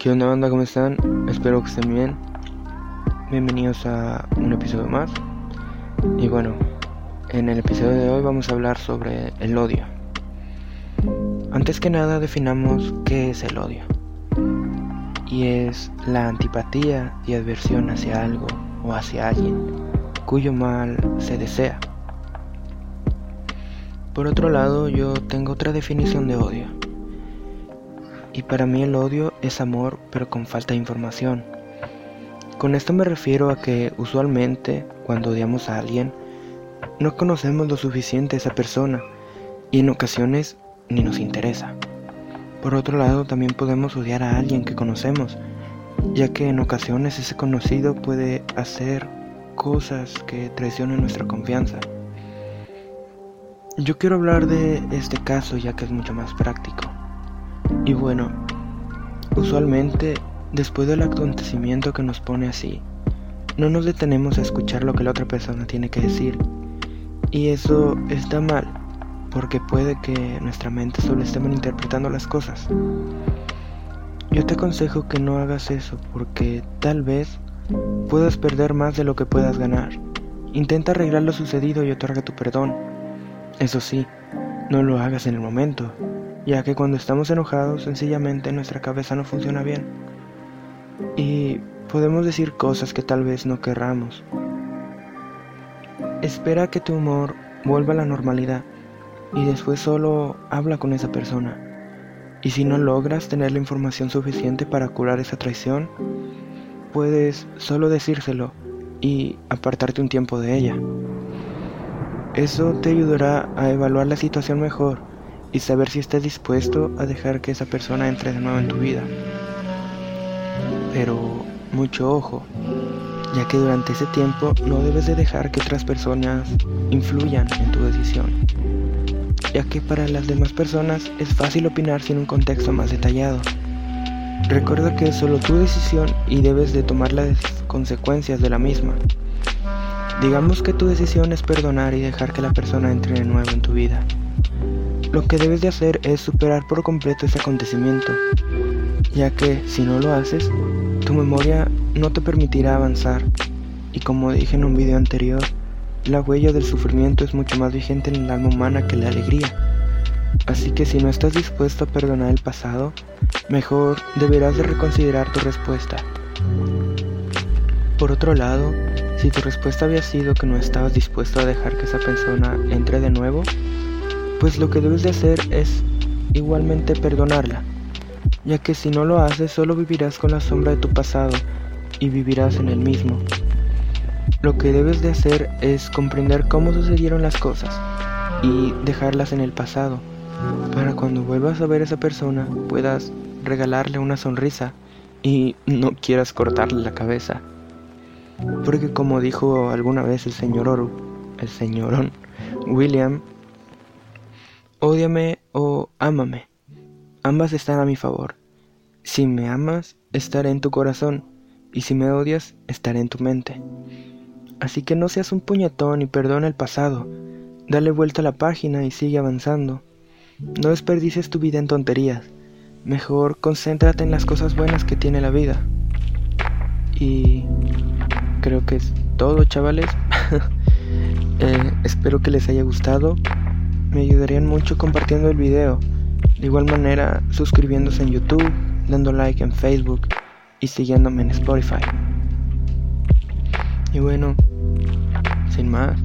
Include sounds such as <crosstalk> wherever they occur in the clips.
¿Qué onda banda? ¿Cómo están? Espero que estén bien. Bienvenidos a un episodio más. Y bueno, en el episodio de hoy vamos a hablar sobre el odio. Antes que nada definamos qué es el odio. Y es la antipatía y adversión hacia algo o hacia alguien cuyo mal se desea. Por otro lado, yo tengo otra definición de odio y para mí el odio es amor pero con falta de información. Con esto me refiero a que usualmente cuando odiamos a alguien no conocemos lo suficiente a esa persona y en ocasiones ni nos interesa. Por otro lado también podemos odiar a alguien que conocemos, ya que en ocasiones ese conocido puede hacer cosas que traicionen nuestra confianza. Yo quiero hablar de este caso ya que es mucho más práctico. Y bueno, usualmente después del acontecimiento que nos pone así, no nos detenemos a escuchar lo que la otra persona tiene que decir. Y eso está mal, porque puede que nuestra mente solo esté malinterpretando las cosas. Yo te aconsejo que no hagas eso, porque tal vez puedas perder más de lo que puedas ganar. Intenta arreglar lo sucedido y otorga tu perdón. Eso sí, no lo hagas en el momento, ya que cuando estamos enojados sencillamente nuestra cabeza no funciona bien y podemos decir cosas que tal vez no querramos. Espera que tu humor vuelva a la normalidad y después solo habla con esa persona. Y si no logras tener la información suficiente para curar esa traición, puedes solo decírselo y apartarte un tiempo de ella. Eso te ayudará a evaluar la situación mejor y saber si estás dispuesto a dejar que esa persona entre de nuevo en tu vida. Pero mucho ojo, ya que durante ese tiempo no debes de dejar que otras personas influyan en tu decisión, ya que para las demás personas es fácil opinar sin un contexto más detallado. Recuerda que es solo tu decisión y debes de tomar las consecuencias de la misma. Digamos que tu decisión es perdonar y dejar que la persona entre de nuevo en tu vida. Lo que debes de hacer es superar por completo ese acontecimiento, ya que si no lo haces, tu memoria no te permitirá avanzar. Y como dije en un video anterior, la huella del sufrimiento es mucho más vigente en el alma humana que la alegría. Así que si no estás dispuesto a perdonar el pasado, mejor deberás de reconsiderar tu respuesta. Por otro lado, si tu respuesta había sido que no estabas dispuesto a dejar que esa persona entre de nuevo, pues lo que debes de hacer es igualmente perdonarla, ya que si no lo haces solo vivirás con la sombra de tu pasado y vivirás en el mismo. Lo que debes de hacer es comprender cómo sucedieron las cosas y dejarlas en el pasado, para cuando vuelvas a ver a esa persona puedas regalarle una sonrisa y no quieras cortarle la cabeza. Porque como dijo alguna vez el señor Oru, el señorón William, Ódiame o ámame. Ambas están a mi favor. Si me amas, estaré en tu corazón, y si me odias, estaré en tu mente. Así que no seas un puñetón y perdona el pasado. Dale vuelta a la página y sigue avanzando. No desperdices tu vida en tonterías. Mejor concéntrate en las cosas buenas que tiene la vida. Y creo que es todo, chavales. <laughs> Eh, espero que les haya gustado me ayudarían mucho compartiendo el video. De igual manera, suscribiéndose en YouTube, dando like en Facebook y siguiéndome en Spotify. Y bueno, sin más,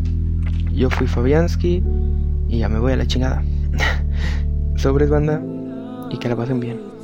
yo fui Fabiansky y ya me voy a la chingada. <laughs> Sobres banda y que la pasen bien.